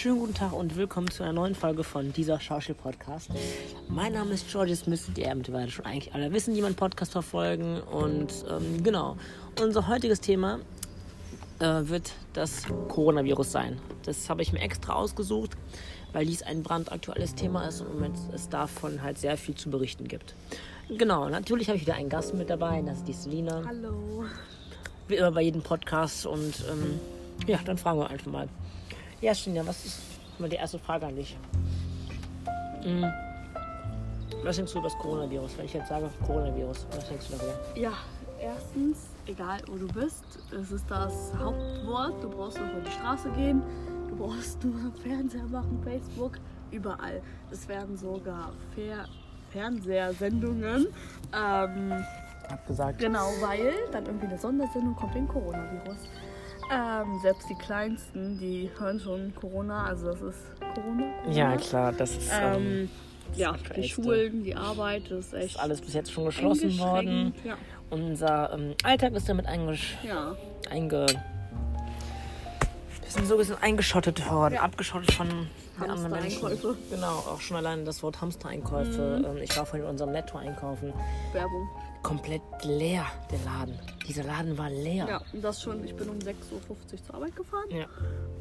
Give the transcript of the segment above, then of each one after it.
Schönen guten Tag und willkommen zu einer neuen Folge von dieser Schauspiel-Podcast. Mein Name ist George, das müsstet ihr mittlerweile schon eigentlich alle wissen, die meinen Podcast verfolgen. Und ähm, genau, unser heutiges Thema äh, wird das Coronavirus sein. Das habe ich mir extra ausgesucht, weil dies ein brandaktuelles Thema ist und Moment es davon halt sehr viel zu berichten gibt. Genau, natürlich habe ich wieder einen Gast mit dabei, das ist die Selina. Hallo. Wie immer bei jedem Podcast und ähm, ja, dann fragen wir einfach mal. Ja, Stinja, was ist mal die erste Frage an dich? Hm. Was denkst du über das Coronavirus? Wenn ich jetzt sage Coronavirus, was denkst du darüber? Ja, erstens, egal wo du bist, es ist das Hauptwort. Du brauchst nur über die Straße gehen, du brauchst nur Fernseher machen, Facebook, überall. Es werden sogar Fer Fernsehsendungen. Ähm, Abgesagt. genau, weil dann irgendwie eine Sondersendung kommt wegen Coronavirus. Ähm, selbst die Kleinsten, die hören schon Corona, also das ist Corona. Ja, Corona. klar, das ist ähm, Ähm, ja, das die Aktuellste. Schulen, die Arbeit, das ist ist echt alles bis jetzt schon geschlossen worden. Ja. Unser ähm, Alltag ist damit eingesch ja. einge wir sind so ein bisschen eingeschottet worden, Ja. abgeschottet von Hamstereinkäufe. Genau, auch schon allein das Wort Hamstereinkäufe. Ähm, ich war vorhin in unserem Netto einkaufen. Werbung. Komplett leer, der Laden. Dieser Laden war leer. Ja, das schon, ich bin um 6.50 Uhr zur Arbeit gefahren Ja.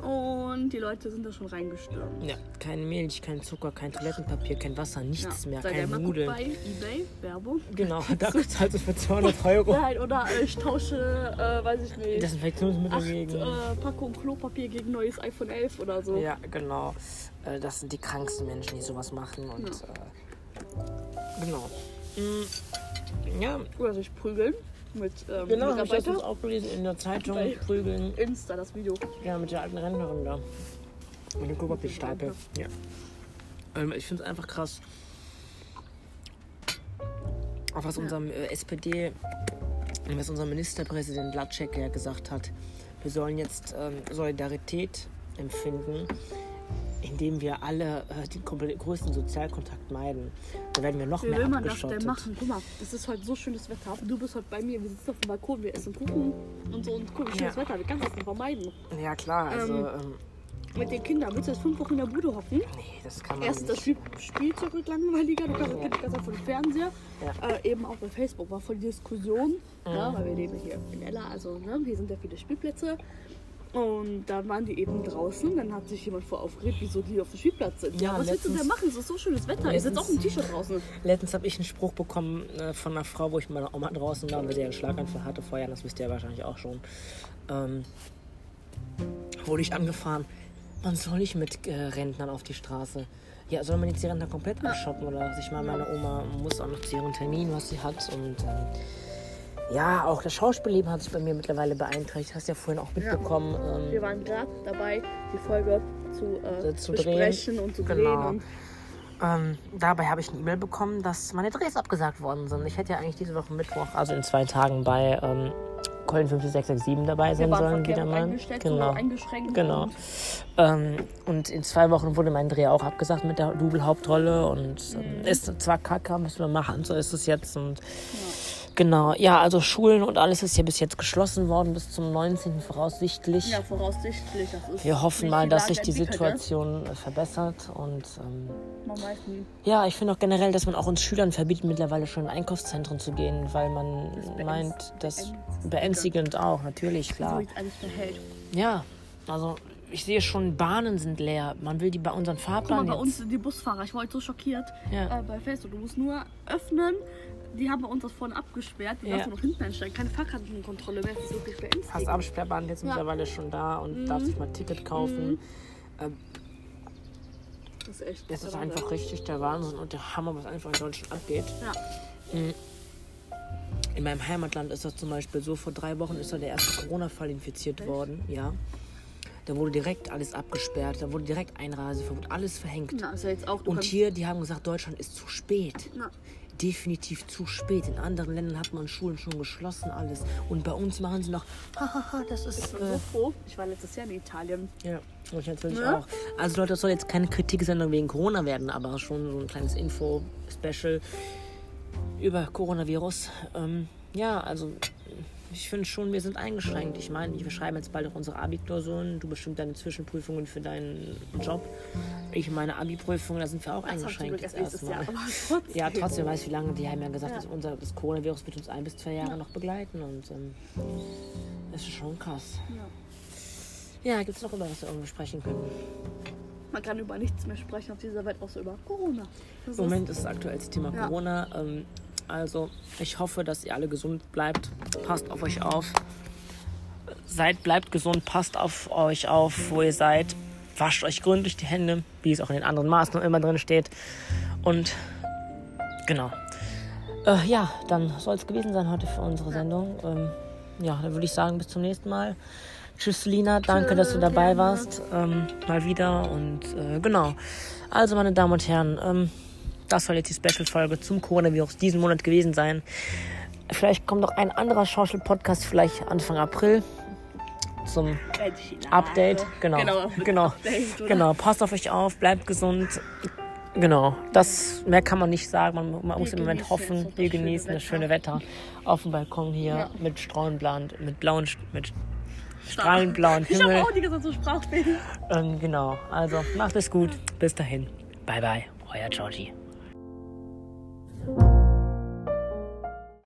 und die Leute sind da schon reingestürmt. ja. Kein Milch, kein Zucker, kein Toilettenpapier, kein Wasser, nichts ja. mehr, ihr kein Nudeln. bei Ebay, Werbung. Genau, da zahlst du für 200 Euro. Nein, oder äh, ich tausche, äh, weiß ich nicht, Desinfektionsmittel acht gegen. äh, Packungen Klopapier gegen neues iPhone 11 oder so. Ja, genau. Äh, Das sind die kranksten Menschen, die sowas machen. Und äh, genau. Mm, Ja, Oder sich prügeln mit ähm, genau, habe ich das jetzt auch gelesen in der Zeitung. Bei- Prügeln. Insta, das Video. Ja, mit der alten Rentnerin da. Mit dem Klopapierstapel. Ja. Ähm, ich finde es einfach krass. Auch was unser äh, SPD, was unser Ministerpräsident Latschek ja gesagt hat. Wir sollen jetzt ähm, Solidarität empfinden, indem wir alle äh, den größten Sozialkontakt meiden. Dann werden wir noch Wie mehr will man das denn machen? Guck mal, es ist heute so schönes Wetter. Du bist heute bei mir, wir sitzen auf dem Balkon, wir essen Kuchen und so. Und guck, wie schönes Ja. Wetter, wir können das nicht vermeiden. Ja klar, also Ähm, ähm, Mit den Kindern, willst du jetzt fünf Wochen in der Bude hocken? nee, das kann man Erst das nicht. Spiel Spielzeug wird langweiliger, du kannst das Kind die ganze Zeit vor dem Fernseher. Ja. Äh, eben auch bei Facebook war voll Diskussion, ja, weil wir leben hier in Ella, also ne, hier sind ja viele Spielplätze. Und dann waren die eben draußen, dann hat sich jemand vor aufgeregt, wieso die auf dem Spielplatz sind. Ja, Ja, was willst du denn letztens- machen? Es ist so schönes Wetter. Ich sitze auch im T-Shirt draußen. Letztens habe ich einen Spruch bekommen äh, von einer Frau, wo ich mit meiner Oma draußen war, weil sie einen Schlaganfall hatte vorher, das wisst ihr ja wahrscheinlich auch schon. Ähm, wurde ich angefahren, man soll nicht mit äh, Rentnern auf die Straße. Ja, soll man jetzt die Rentner komplett abschotten oder was? Ich meine, meine Oma muss auch noch zu ihrem Termin, was sie hat. Und ähm, ja, auch das Schauspielleben hat sich bei mir mittlerweile beeinträchtigt. Hast du ja vorhin auch mitbekommen. Ähm, Wir waren gerade dabei, die Folge zu, äh, zu drehen. besprechen und zu drehen. Genau. Und Ähm, dabei habe ich eine E-Mail bekommen, dass meine Drehs abgesagt worden sind. Ich hätte ja eigentlich diese Woche Mittwoch, also in zwei Tagen bei ähm, Köln 50667 dabei sein sollen, wieder mal. Genau. eingeschränkt. Genau. Und Ähm, und in zwei Wochen wurde mein Dreh auch abgesagt mit der Double-Hauptrolle. Und ähm, Mhm. ist zwar kacke, müssen wir machen, so ist es jetzt. Und genau, ja, also Schulen und alles ist ja bis jetzt geschlossen worden, bis zum 19. voraussichtlich. ja, voraussichtlich. Das ist Wir hoffen mal, dass sich die Situation äh, verbessert und ähm? Man weiß nie. Ja, ich finde auch generell, dass man auch uns Schülern verbietet, mittlerweile schon in Einkaufszentren zu gehen, weil man beängst- meint, das beängstigend. auch, natürlich, So klar. jetzt alles verhält. Ja, also ich sehe schon, Bahnen sind leer. Man will die bei unseren Guck mal, Fahrplan bei jetzt. uns sind die Busfahrer, ich war heute so schockiert Ja. äh, bei Facebook. Du musst nur öffnen. Die haben uns das vorne abgesperrt. Die Ja. darfst du noch hinten einsteigen. Keine Fahrkartenkontrolle mehr. Das ist wirklich Hast beängstigend. Absperrband jetzt Ja. mittlerweile schon da und darfst sich mal ein Ticket kaufen. Ähm, Das ist echt. Das ist einfach Wahnsinn. richtig der Wahnsinn und der Hammer, was einfach in Deutschland abgeht. Ja. In meinem Heimatland ist das zum Beispiel so, vor drei Wochen ist da der erste Corona-Fall infiziert worden, ja. Da wurde direkt alles abgesperrt, da wurde direkt Einreiseverbot, alles verhängt. Na, jetzt auch. Und hier, die haben gesagt, Deutschland ist zu spät. Na, Definitiv zu spät. In anderen Ländern hat man Schulen schon geschlossen, alles. Und bei uns machen sie noch, hahaha, das ist. ich bin Äh, so froh. Ich war letztes Jahr in Italien. ja, ich natürlich Ne? auch. Also Leute, das soll jetzt keine Kritiksendung wegen Corona werden, aber schon so ein kleines Info-Special über Coronavirus. Ähm, ja, also ich finde schon, wir sind eingeschränkt. Ich meine, wir schreiben jetzt bald auch unsere Abi-Klausuren. Du bestimmt deine Zwischenprüfungen für deinen Job. Ich meine Abi-Prüfungen, da sind wir auch Das eingeschränkt. Jetzt Jahr, erstmal. aber trotzdem. Ja, trotzdem weiß ich, wie lange. Die haben ja gesagt, Ja. dass unser, das Coronavirus wird uns ein bis zwei Jahre noch begleiten. Und ähm, das ist schon krass. Ja. Ja, gibt es noch über was wir irgendwie sprechen können? Man kann über nichts mehr sprechen auf dieser Welt, außer über Corona. Das Im Moment ist das aktuellste Thema Ja. Corona. Ähm, also, ich hoffe, dass ihr alle gesund bleibt. Passt auf euch auf. Seid, bleibt gesund, passt auf euch auf, wo ihr seid. Wascht euch gründlich die Hände, wie es auch in den anderen Maßnahmen immer drin steht. Und genau. Äh, ja, dann soll es gewesen sein heute für unsere Sendung. Ähm, ja, dann würde ich sagen, bis zum nächsten Mal. Tschüss, Lina. Danke, dass du dabei warst. Ähm, mal wieder. Und äh, genau. Also, meine Damen und Herren, ähm, das soll jetzt die Special-Folge zum Coronavirus diesen Monat gewesen sein. Vielleicht kommt noch ein anderer Social-Podcast, vielleicht Anfang April zum Update. Genau, Genau. genau, Update, genau. Passt auf euch auf, bleibt gesund. Genau, das mehr kann man nicht sagen. Man, man muss im Moment hoffen, wir genießen das schöne Wetter auf dem Balkon hier Ja. mit strahlendblauen, mit blauen, mit strahlend blauen Ich habe Himmel. auch die so Sprachfehler. Ähm, genau, also macht es gut. Bis dahin. Bye bye, euer Georgie.